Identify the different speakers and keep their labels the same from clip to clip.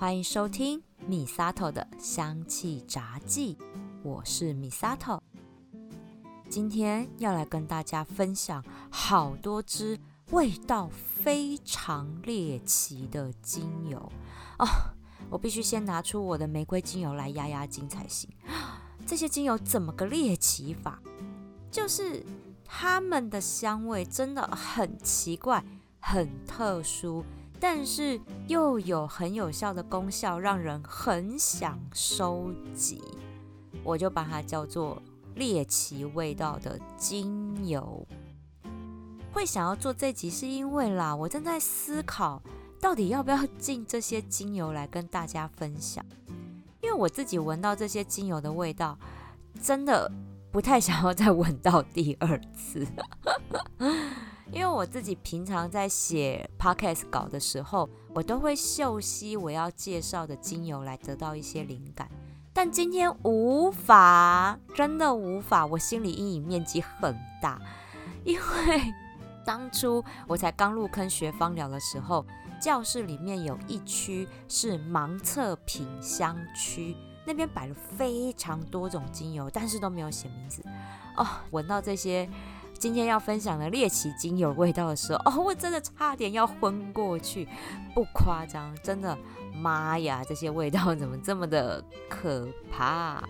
Speaker 1: 欢迎收听米萨头的香气杂记，我是米萨头。今天要来跟大家分享好多支味道非常猎奇的精油哦。我必须先拿出我的玫瑰精油来压压惊才行。这些精油怎么个猎奇法？就是它们的香味真的很奇怪、很特殊，但是又有很有效的功效，让人很想收集。我就把它叫做。猎奇味道的精油，会想要做这集是因为啦，我正在思考到底要不要 进这些精油来跟大家分享。因为我自己闻到这些精油的味道，真的不太想要再 闻到第二次。因为我自己平常在写 podcast 稿的时候，我都会嗅吸我要介绍的精油来得到一些灵感。但今天无法，真的无法，我心理阴影面积很大，因为当初我才刚入坑学芳疗的时候，教室里面有一区是盲测品香区，那边摆了非常多种精油，但是都没有写名字。哦，闻到这些今天要分享的猎奇精油味道的时候，哦，我真的差点要昏过去，不夸张，真的。妈呀，这些味道怎么这么的可怕？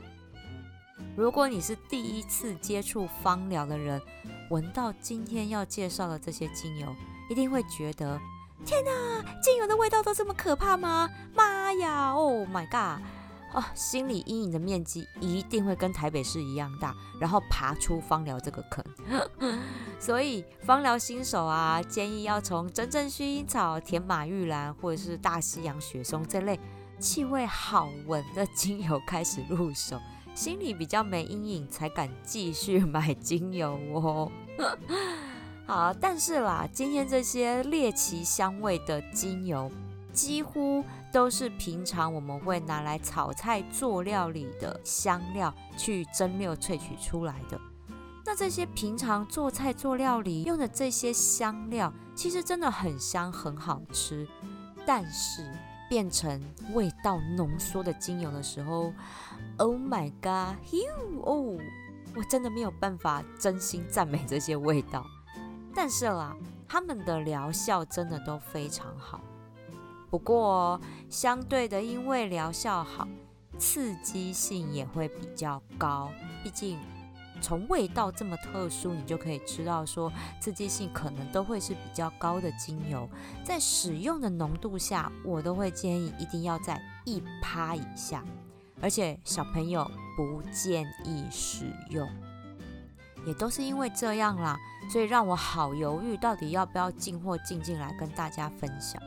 Speaker 1: 如果你是第一次接触芳疗的人，闻到今天要介绍的这些精油，一定会觉得：天哪，精油的味道都这么可怕吗？妈呀，Oh my god！哦，心理阴影的面积一定会跟台北市一样大，然后爬出芳疗这个坑。所以，芳疗新手啊，建议要从真正薰衣草、甜马玉兰或者是大西洋雪松这类气味好闻的精油开始入手，心里比较没阴影，才敢继续买精油哦。好，但是啦，今天这些猎奇香味的精油，几乎。都是平常我们会拿来炒菜做料理的香料去蒸馏萃取出来的。那这些平常做菜做料理用的这些香料，其实真的很香很好吃。但是变成味道浓缩的精油的时候，Oh my God，哦，我真的没有办法真心赞美这些味道。但是啦，它们的疗效真的都非常好。不过，相对的，因为疗效好，刺激性也会比较高。毕竟，从味道这么特殊，你就可以知道说，刺激性可能都会是比较高的精油。在使用的浓度下，我都会建议一定要在一趴以下，而且小朋友不建议使用。也都是因为这样啦，所以让我好犹豫，到底要不要进货进进来跟大家分享。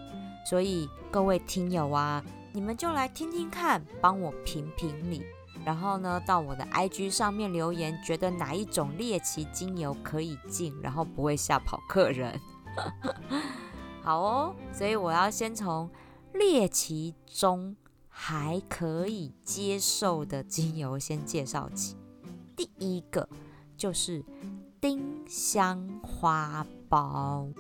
Speaker 1: 所以各位听友啊，你们就来听听看，帮我评评理，然后呢，到我的 IG 上面留言，觉得哪一种猎奇精油可以进，然后不会吓跑客人。好哦，所以我要先从猎奇中还可以接受的精油先介绍起。第一个就是丁香花苞，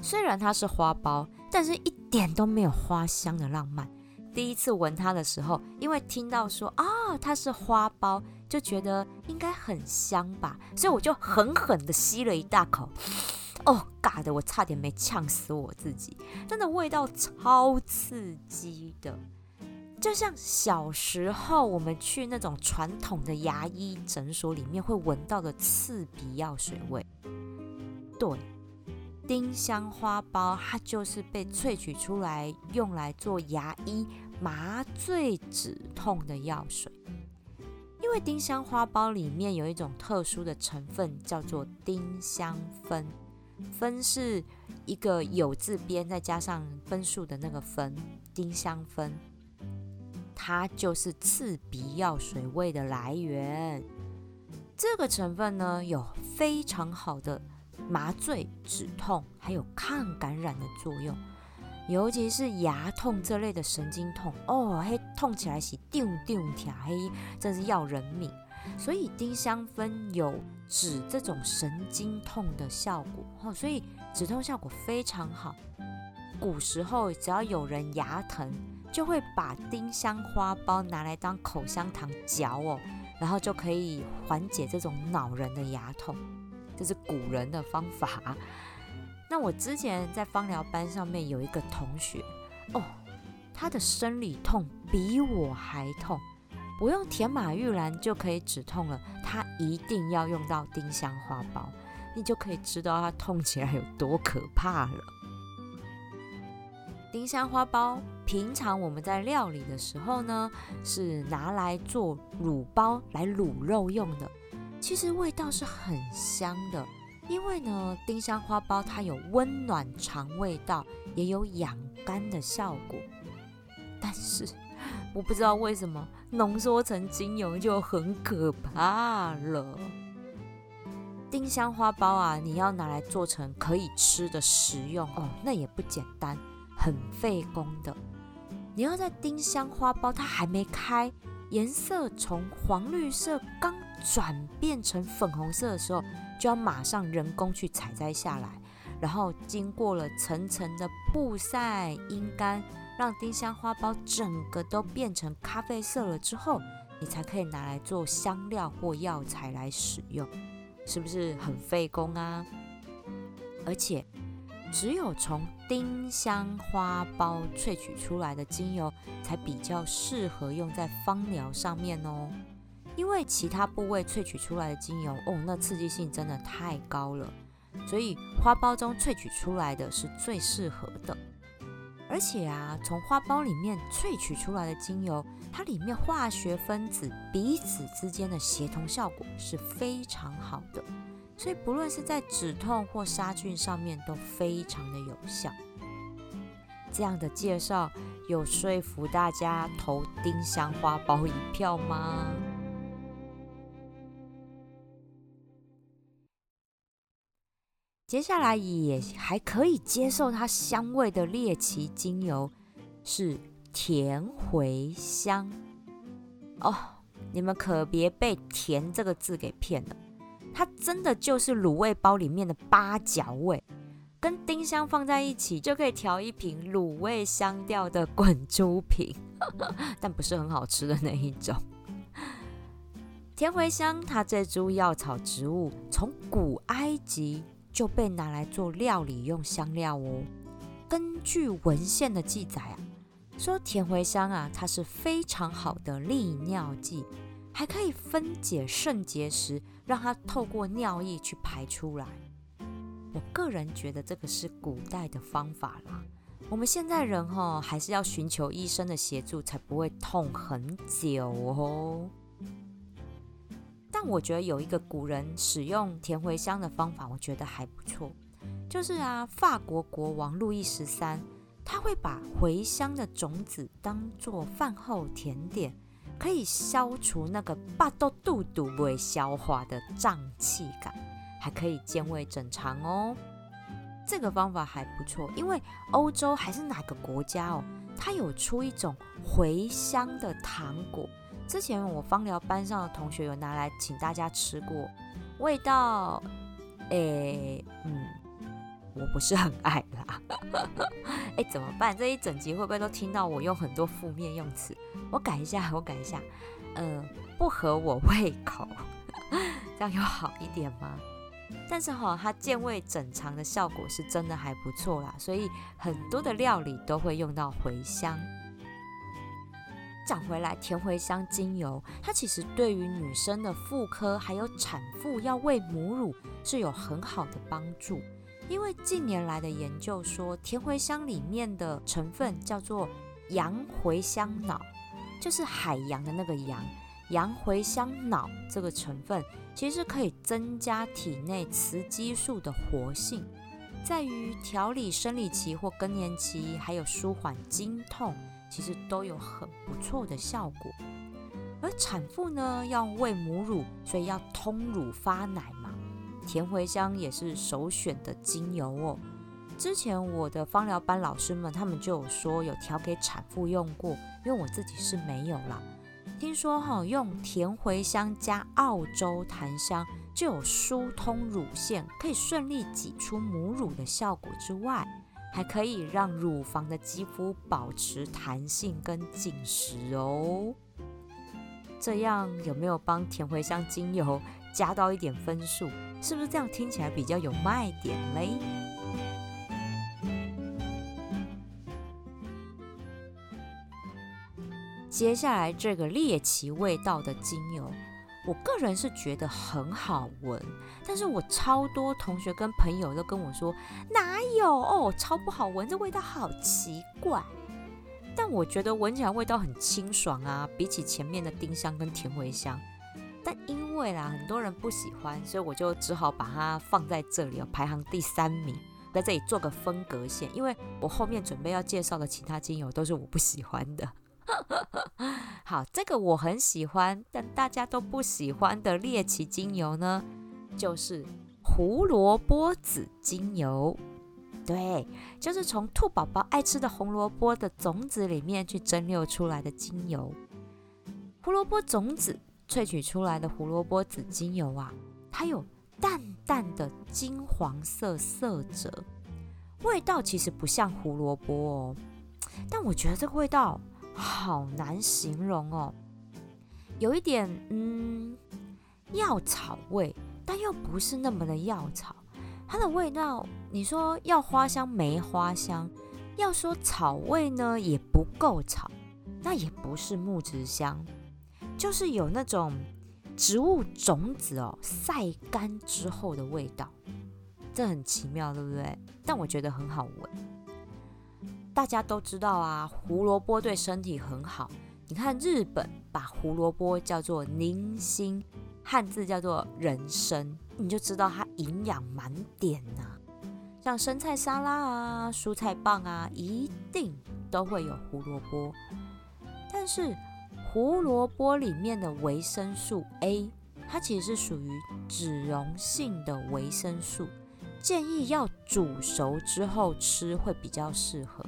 Speaker 1: 虽然它是花苞。但是一点都没有花香的浪漫。第一次闻它的时候，因为听到说啊它是花苞，就觉得应该很香吧，所以我就狠狠的吸了一大口。哦，尬的我差点没呛死我自己，真的味道超刺激的，就像小时候我们去那种传统的牙医诊所里面会闻到的刺鼻药水味。对。丁香花苞，它就是被萃取出来用来做牙医麻醉止痛的药水。因为丁香花苞里面有一种特殊的成分，叫做丁香酚。酚是一个有字边再加上分数的那个酚，丁香酚，它就是刺鼻药水味的来源。这个成分呢，有非常好的。麻醉、止痛，还有抗感染的作用，尤其是牙痛这类的神经痛哦，嘿，痛起来是丢丢跳，嘿，真是要人命。所以丁香酚有止这种神经痛的效果哦，所以止痛效果非常好。古时候只要有人牙疼，就会把丁香花苞拿来当口香糖嚼哦，然后就可以缓解这种恼人的牙痛。这是古人的方法。那我之前在芳疗班上面有一个同学哦，他的生理痛比我还痛。不用甜马玉兰就可以止痛了，他一定要用到丁香花苞，你就可以知道它痛起来有多可怕了。丁香花苞平常我们在料理的时候呢，是拿来做卤包来卤肉用的，其实味道是很香的，因为呢，丁香花苞它有温暖肠胃道，也有养肝的效果，但是。我不知道为什么浓缩成精油就很可怕了。丁香花苞啊，你要拿来做成可以吃的食用哦，那也不简单，很费工的。你要在丁香花苞它还没开，颜色从黄绿色刚转变成粉红色的时候，就要马上人工去采摘下来，然后经过了层层的曝晒、阴干。让丁香花苞整个都变成咖啡色了之后，你才可以拿来做香料或药材来使用，是不是很费工啊？而且，只有从丁香花苞萃取出来的精油才比较适合用在芳疗上面哦，因为其他部位萃取出来的精油哦，那刺激性真的太高了，所以花苞中萃取出来的是最适合的。而且啊，从花苞里面萃取出来的精油，它里面化学分子彼此之间的协同效果是非常好的，所以不论是在止痛或杀菌上面都非常的有效。这样的介绍有说服大家投丁香花苞一票吗？接下来也还可以接受它香味的猎奇精油是甜茴香哦，你们可别被“甜”这个字给骗了，它真的就是卤味包里面的八角味，跟丁香放在一起就可以调一瓶卤味香调的滚珠瓶，但不是很好吃的那一种。甜茴香它这株药草植物从古埃及。就被拿来做料理用香料哦。根据文献的记载啊，说甜茴香啊，它是非常好的利尿剂，还可以分解肾结石，让它透过尿液去排出来。我个人觉得这个是古代的方法啦。我们现在人哈，还是要寻求医生的协助，才不会痛很久哦。但我觉得有一个古人使用甜茴香的方法，我觉得还不错。就是啊，法国国王路易十三，他会把茴香的种子当做饭后甜点，可以消除那个霸豆肚肚未消化的胀气感，还可以健胃整肠哦。这个方法还不错，因为欧洲还是哪个国家哦，它有出一种茴香的糖果。之前我芳疗班上的同学有拿来请大家吃过，味道，诶，嗯，我不是很爱啦。哎，怎么办？这一整集会不会都听到我用很多负面用词？我改一下，我改一下。嗯，不合我胃口，这样有好一点吗？但是哈，它健胃整肠的效果是真的还不错啦，所以很多的料理都会用到茴香。讲回来，甜茴香精油，它其实对于女生的妇科还有产妇要喂母乳是有很好的帮助。因为近年来的研究说，甜茴香里面的成分叫做洋茴香脑，就是海洋的那个洋，洋茴香脑这个成分，其实可以增加体内雌激素的活性，在于调理生理期或更年期，还有舒缓经痛。其实都有很不错的效果，而产妇呢要喂母乳，所以要通乳发奶嘛。甜茴香也是首选的精油哦。之前我的芳疗班老师们他们就有说有调给产妇用过，因为我自己是没有啦。听说哈用甜茴香加澳洲檀香就有疏通乳腺，可以顺利挤出母乳的效果之外。还可以让乳房的肌肤保持弹性跟紧实哦。这样有没有帮甜茴香精油加到一点分数？是不是这样听起来比较有卖点嘞？接下来这个猎奇味道的精油，我个人是觉得很好闻，但是我超多同学跟朋友都跟我说哪有哦，超不好闻，这味道好奇怪。但我觉得闻起来味道很清爽啊，比起前面的丁香跟甜茴香。但因为啦很多人不喜欢，所以我就只好把它放在这里哦，排行第三名，在这里做个分隔线，因为我后面准备要介绍的其他精油都是我不喜欢的。好，这个我很喜欢，但大家都不喜欢的猎奇精油呢，就是胡萝卜籽精油。对，就是从兔宝宝爱吃的红萝卜的种子里面去蒸馏出来的精油。胡萝卜种子萃取出来的胡萝卜籽精油啊，它有淡淡的金黄色色泽，味道其实不像胡萝卜哦，但我觉得这个味道。好难形容哦，有一点嗯药草味，但又不是那么的药草。它的味道，你说要花香没花香，要说草味呢也不够草，那也不是木质香，就是有那种植物种子哦晒干之后的味道，这很奇妙，对不对？但我觉得很好闻。大家都知道啊，胡萝卜对身体很好。你看日本把胡萝卜叫做宁心，汉字叫做人参，你就知道它营养满点呐。像生菜沙拉啊、蔬菜棒啊，一定都会有胡萝卜。但是胡萝卜里面的维生素 A，它其实是属于脂溶性的维生素，建议要煮熟之后吃会比较适合。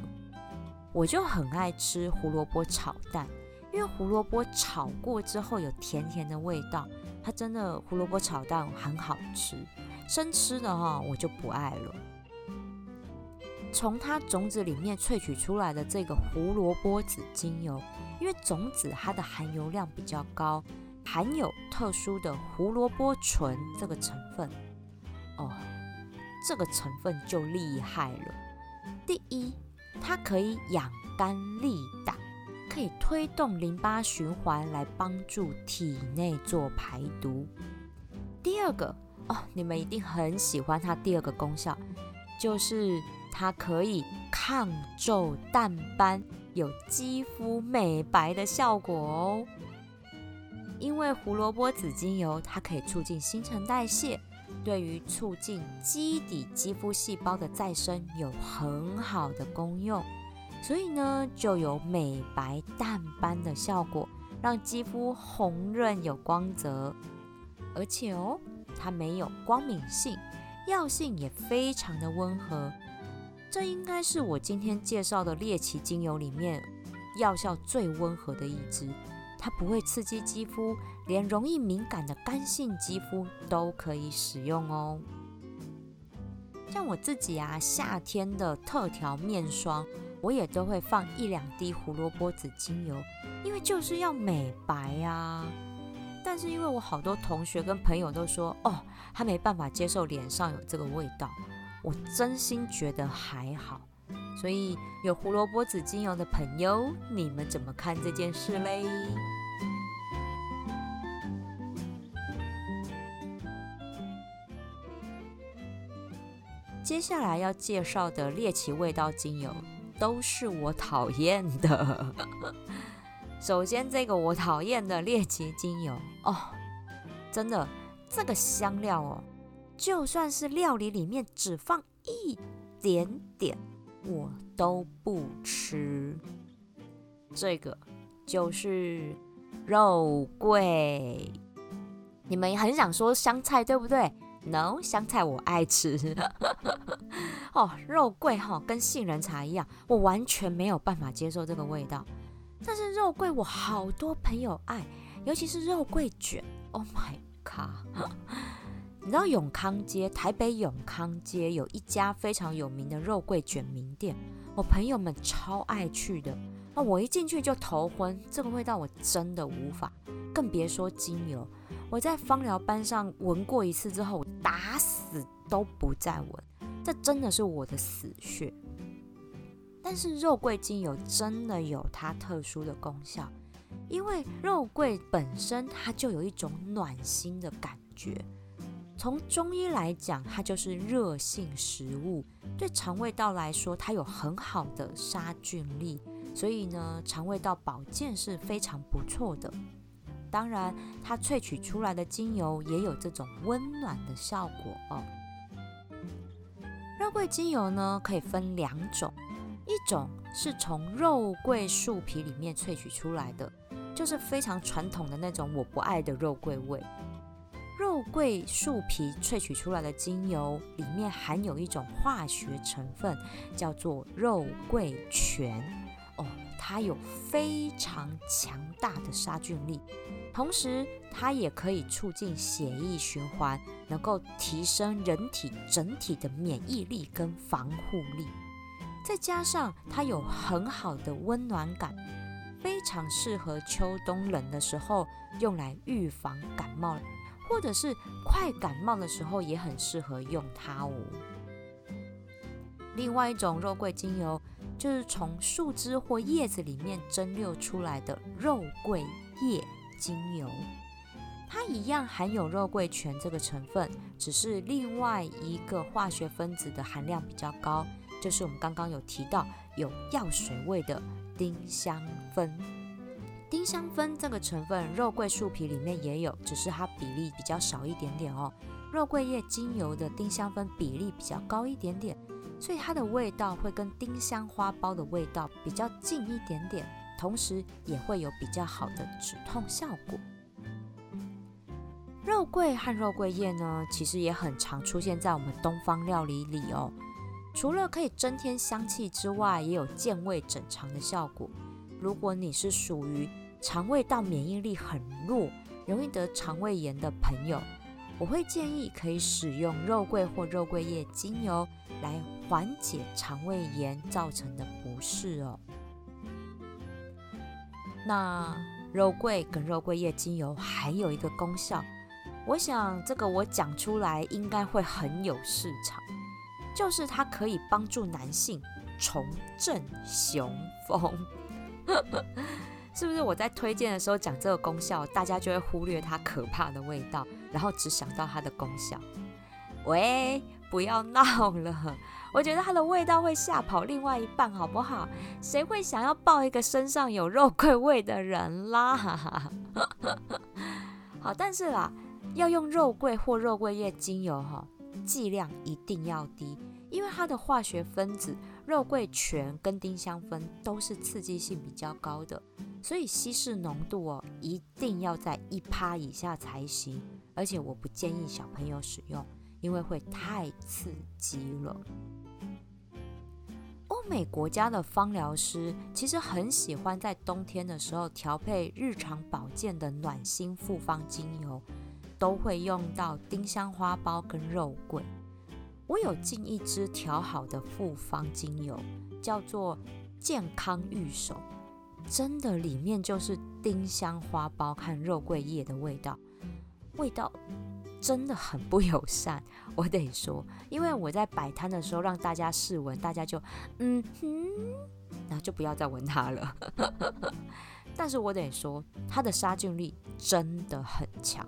Speaker 1: 我就很爱吃胡萝卜炒蛋，因为胡萝卜炒过之后有甜甜的味道，它真的胡萝卜炒蛋很好吃。生吃的哈我就不爱了。从它种子里面萃取出来的这个胡萝卜籽精油，因为种子它的含油量比较高，含有特殊的胡萝卜醇这个成分。哦，这个成分就厉害了。第一。它可以养肝利胆，可以推动淋巴循环来帮助体内做排毒。第二个哦，你们一定很喜欢它。第二个功效就是它可以抗皱淡斑，有肌肤美白的效果哦。因为胡萝卜籽精油，它可以促进新陈代谢。对于促进基底肌肤细胞的再生有很好的功用，所以呢就有美白淡斑的效果，让肌肤红润有光泽。而且哦，它没有光敏性，药性也非常的温和。这应该是我今天介绍的猎奇精油里面药效最温和的一支。它不会刺激肌肤，连容易敏感的干性肌肤都可以使用哦。像我自己啊，夏天的特调面霜，我也都会放一两滴胡萝卜籽精油，因为就是要美白呀。但是因为我好多同学跟朋友都说，哦，他没办法接受脸上有这个味道，我真心觉得还好。所以有胡萝卜籽精油的朋友，你们怎么看这件事嘞？接下来要介绍的猎奇味道精油，都是我讨厌的。首先，这个我讨厌的猎奇精油哦，真的，这个香料哦，就算是料理里面只放一点点。我都不吃，这个就是肉桂。你们很想说香菜对不对？No，香菜我爱吃。哦，肉桂哈跟杏仁茶一样，我完全没有办法接受这个味道。但是肉桂我好多朋友爱，尤其是肉桂卷。Oh my god！你知道永康街，台北永康街有一家非常有名的肉桂卷名店，我朋友们超爱去的。那我一进去就头昏，这个味道我真的无法，更别说精油。我在芳疗班上闻过一次之后，打死都不再闻，这真的是我的死穴。但是肉桂精油真的有它特殊的功效，因为肉桂本身它就有一种暖心的感觉。从中医来讲，它就是热性食物，对肠胃道来说，它有很好的杀菌力，所以呢，肠胃道保健是非常不错的。当然，它萃取出来的精油也有这种温暖的效果哦。肉桂精油呢，可以分两种，一种是从肉桂树皮里面萃取出来的，就是非常传统的那种我不爱的肉桂味。肉桂树皮萃取出来的精油里面含有一种化学成分，叫做肉桂醛。哦，它有非常强大的杀菌力，同时它也可以促进血液循环，能够提升人体整体的免疫力跟防护力。再加上它有很好的温暖感，非常适合秋冬冷的时候用来预防感冒。或者是快感冒的时候也很适合用它哦。另外一种肉桂精油就是从树枝或叶子里面蒸馏出来的肉桂叶精油，它一样含有肉桂醛这个成分，只是另外一个化学分子的含量比较高，就是我们刚刚有提到有药水味的丁香酚。丁香酚这个成分，肉桂树皮里面也有，只是它比例比较少一点点哦。肉桂叶精油的丁香酚比例比较高一点点，所以它的味道会跟丁香花苞的味道比较近一点点，同时也会有比较好的止痛效果。肉桂和肉桂叶呢，其实也很常出现在我们东方料理里哦。除了可以增添香气之外，也有健胃整肠的效果。如果你是属于肠胃道免疫力很弱，容易得肠胃炎的朋友，我会建议可以使用肉桂或肉桂叶精油来缓解肠胃炎造成的不适哦。那肉桂跟肉桂叶精油还有一个功效，我想这个我讲出来应该会很有市场，就是它可以帮助男性重振雄风。是不是我在推荐的时候讲这个功效，大家就会忽略它可怕的味道，然后只想到它的功效？喂，不要闹了！我觉得它的味道会吓跑另外一半，好不好？谁会想要抱一个身上有肉桂味的人啦？好，但是啦，要用肉桂或肉桂叶精油哈，剂量一定要低，因为它的化学分子。肉桂醛跟丁香酚都是刺激性比较高的，所以稀释浓度哦一定要在一趴以下才行。而且我不建议小朋友使用，因为会太刺激了。欧美国家的芳疗师其实很喜欢在冬天的时候调配日常保健的暖心复方精油，都会用到丁香花苞跟肉桂。我有进一支调好的复方精油，叫做健康玉手，真的里面就是丁香花苞和肉桂叶的味道，味道真的很不友善，我得说，因为我在摆摊的时候让大家试闻，大家就嗯哼，然后就不要再闻它了。但是我得说，它的杀菌力真的很强，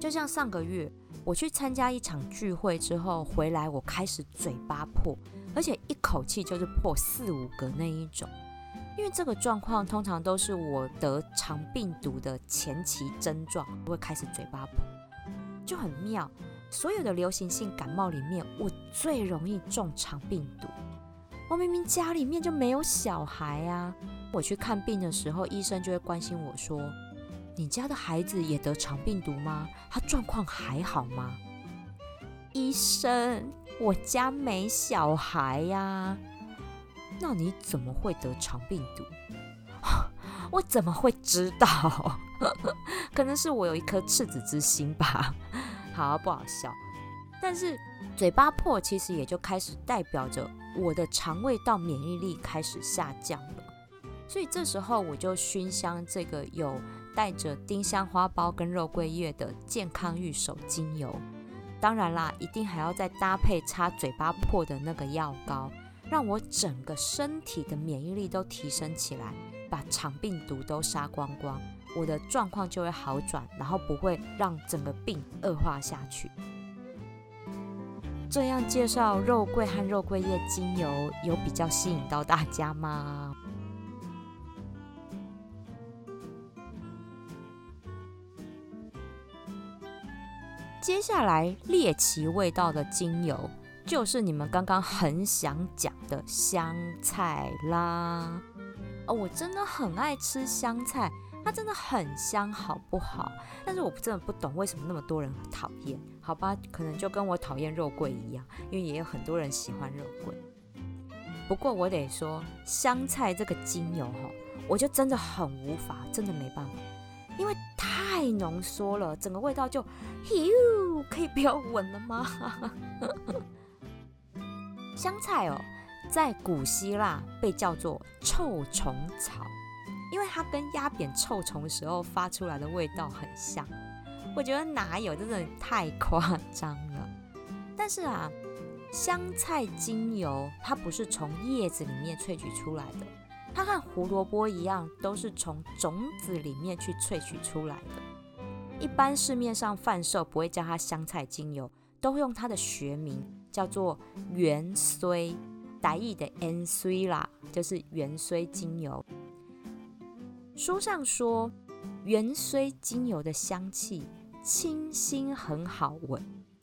Speaker 1: 就像上个月。我去参加一场聚会之后回来，我开始嘴巴破，而且一口气就是破四五个那一种。因为这个状况通常都是我得肠病毒的前期症状，会开始嘴巴破，就很妙。所有的流行性感冒里面，我最容易中肠病毒。我明明家里面就没有小孩啊，我去看病的时候，医生就会关心我说。你家的孩子也得肠病毒吗？他状况还好吗？医生，我家没小孩呀。那你怎么会得肠病毒？我怎么会知道？可能是我有一颗赤子之心吧。好不好笑？但是嘴巴破其实也就开始代表着我的肠胃道免疫力开始下降了。所以这时候我就熏香这个有带着丁香花苞跟肉桂叶的健康玉手精油。当然啦，一定还要再搭配擦嘴巴破的那个药膏，让我整个身体的免疫力都提升起来，把肠病毒都杀光光，我的状况就会好转，然后不会让整个病恶化下去。这样介绍肉桂和肉桂叶精油，有比较吸引到大家吗？接下来猎奇味道的精油，就是你们刚刚很想讲的香菜啦。哦，我真的很爱吃香菜，它真的很香，好不好？但是我真的不懂为什么那么多人讨厌。好吧，可能就跟我讨厌肉桂一样，因为也有很多人喜欢肉桂。不过我得说，香菜这个精油哈，我就真的很无法，真的没办法。因为太浓缩了，整个味道就，哟，可以不要闻了吗？香菜哦，在古希腊被叫做臭虫草，因为它跟压扁臭虫时候发出来的味道很像。我觉得哪有，真的太夸张了。但是啊，香菜精油它不是从叶子里面萃取出来的。它和胡萝卜一样，都是从种子里面去萃取出来的。一般市面上贩售不会叫它香菜精油，都会用它的学名叫做元荽，台意的 N C 啦，就是元荽精油。书上说，元荽精油的香气清新，很好闻。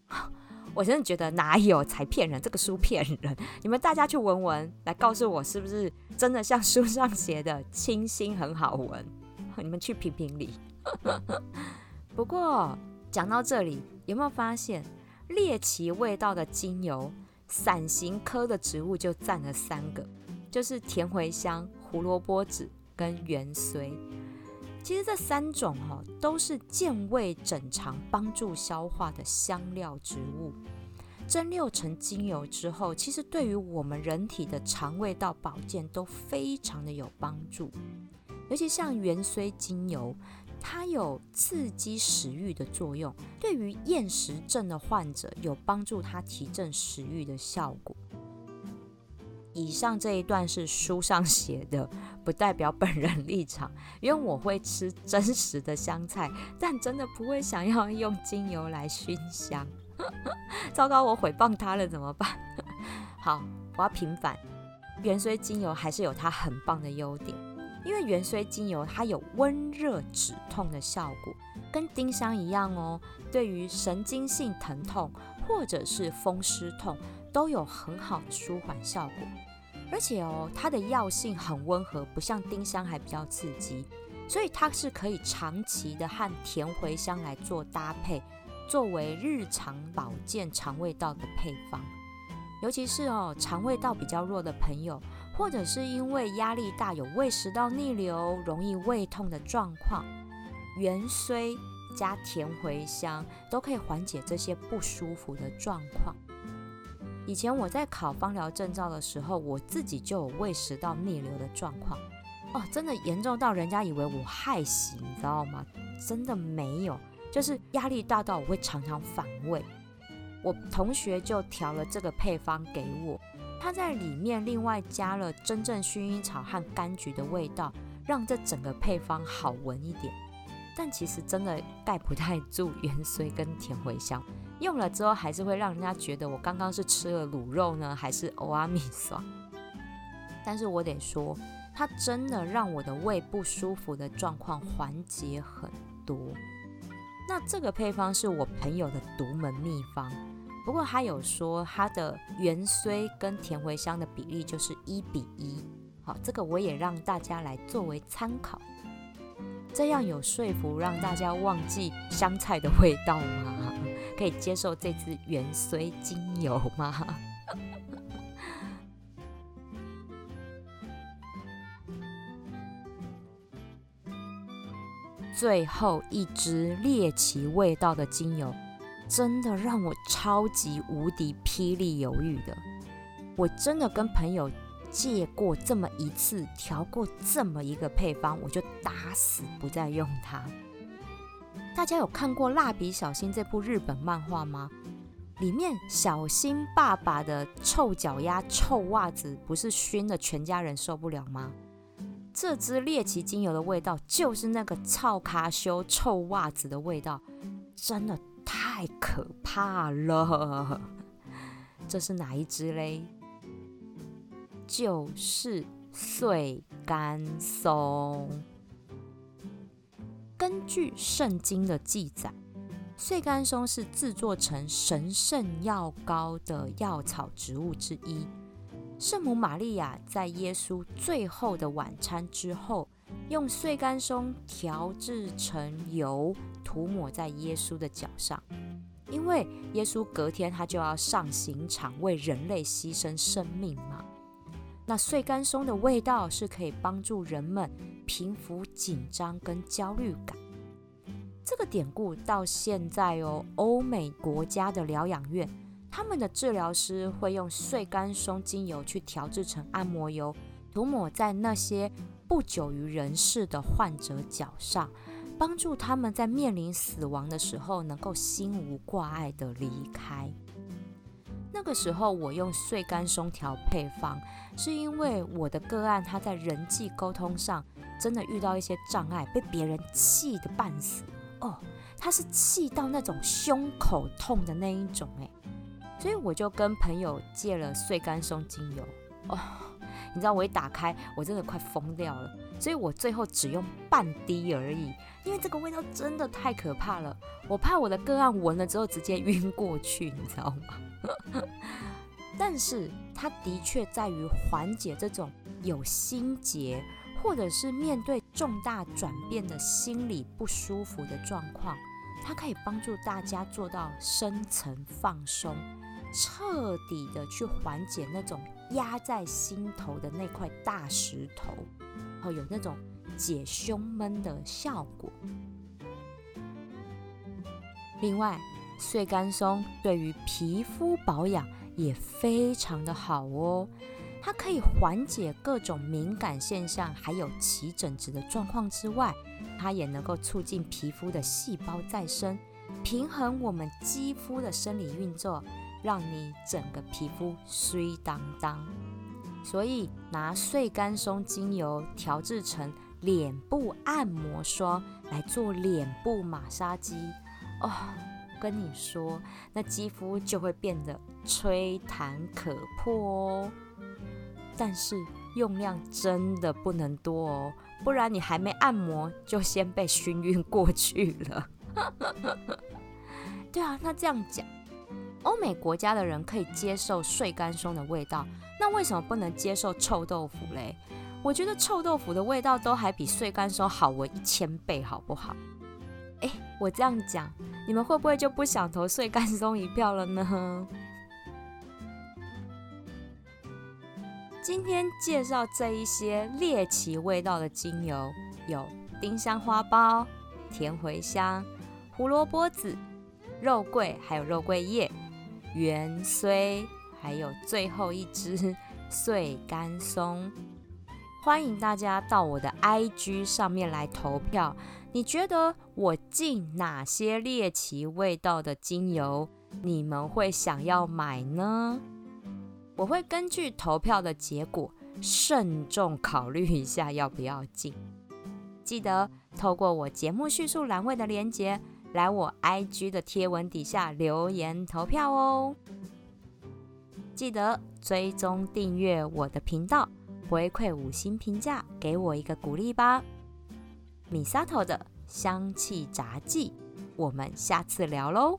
Speaker 1: 我真的觉得哪有才骗人，这个书骗人。你们大家去闻闻，来告诉我是不是真的像书上写的清新很好闻？你们去评评理。不过讲到这里，有没有发现猎奇味道的精油，伞形科的植物就占了三个，就是甜茴香、胡萝卜籽跟元荽。其实这三种哈都是健胃整肠、帮助消化的香料植物，蒸馏成精油之后，其实对于我们人体的肠胃道保健都非常的有帮助。尤其像元荽精油，它有刺激食欲的作用，对于厌食症的患者有帮助，它提振食欲的效果。以上这一段是书上写的，不代表本人立场。因为我会吃真实的香菜，但真的不会想要用精油来熏香。糟糕，我毁谤他了，怎么办？好，我要平反。元荽精油还是有它很棒的优点，因为元荽精油它有温热止痛的效果，跟丁香一样哦。对于神经性疼痛或者是风湿痛，都有很好的舒缓效果。而且哦，它的药性很温和，不像丁香还比较刺激，所以它是可以长期的和甜茴香来做搭配，作为日常保健肠胃道的配方。尤其是哦，肠胃道比较弱的朋友，或者是因为压力大有胃食道逆流、容易胃痛的状况，元荽加甜茴香都可以缓解这些不舒服的状况。以前我在考芳疗证照的时候，我自己就有胃食道逆流的状况哦，真的严重到人家以为我害喜，你知道吗？真的没有，就是压力大到我会常常反胃。我同学就调了这个配方给我，它在里面另外加了真正薰衣草和柑橘的味道，让这整个配方好闻一点。但其实真的盖不太住元荽跟甜茴香。用了之后还是会让人家觉得我刚刚是吃了卤肉呢，还是欧阿米爽？但是我得说，它真的让我的胃不舒服的状况缓解很多。那这个配方是我朋友的独门秘方，不过他有说它的元荽跟甜茴香的比例就是一比一。好，这个我也让大家来作为参考，这样有说服让大家忘记香菜的味道吗？可以接受这支元荽精油吗？最后一支猎奇味道的精油，真的让我超级无敌霹雳犹豫的。我真的跟朋友借过这么一次，调过这么一个配方，我就打死不再用它。大家有看过《蜡笔小新》这部日本漫画吗？里面小新爸爸的臭脚丫、臭袜子，不是熏的全家人受不了吗？这支猎奇精油的味道，就是那个臭卡修臭袜子的味道，真的太可怕了。这是哪一支嘞？就是碎干松。根据圣经的记载。碎干松是制作成神圣药膏的药草植物之一。圣母玛利亚在耶稣最后的晚餐之后，用碎干松调制成油，涂抹在耶稣的脚上。因为耶稣隔天他就要上刑场为人类牺牲生命嘛。那碎干松的味道是可以帮助人们平复紧张跟焦虑感。这个典故到现在哦，欧美国家的疗养院，他们的治疗师会用碎干松精油去调制成按摩油，涂抹在那些不久于人世的患者脚上，帮助他们在面临死亡的时候能够心无挂碍的离开。那个时候我用碎干松调配方，是因为我的个案他在人际沟通上真的遇到一些障碍，被别人气得半死。哦，他是气到那种胸口痛的那一种哎，所以我就跟朋友借了碎干松精油哦，你知道我一打开，我真的快疯掉了，所以我最后只用半滴而已，因为这个味道真的太可怕了，我怕我的个案闻了之后直接晕过去，你知道吗？但是它的确在于缓解这种有心结。或者是面对重大转变的心理不舒服的状况，它可以帮助大家做到深层放松，彻底的去缓解那种压在心头的那块大石头，后有那种解胸闷的效果。另外，碎干松对于皮肤保养也非常的好哦。它可以缓解各种敏感现象，还有起疹子的状况之外，它也能够促进皮肤的细胞再生，平衡我们肌肤的生理运作，让你整个皮肤水当当。所以拿碎干松精油调制成脸部按摩霜来做脸部马杀鸡，哦，跟你说，那肌肤就会变得吹弹可破哦。但是用量真的不能多哦，不然你还没按摩就先被熏晕过去了。对啊，那这样讲，欧美国家的人可以接受碎干松的味道，那为什么不能接受臭豆腐嘞？我觉得臭豆腐的味道都还比碎干松好闻一千倍，好不好？哎，我这样讲，你们会不会就不想投碎干松一票了呢？今天介绍这一些猎奇味道的精油，有丁香花苞、甜茴香、胡萝卜籽、肉桂，还有肉桂叶、芫荽，还有最后一支碎干松。欢迎大家到我的 IG 上面来投票，你觉得我进哪些猎奇味道的精油，你们会想要买呢？我会根据投票的结果慎重考虑一下要不要进。记得透过我节目叙述栏位的连接来我 IG 的贴文底下留言投票哦。记得追踪订阅我的频道，回馈五星评价给我一个鼓励吧。米萨头的香气杂技，我们下次聊喽。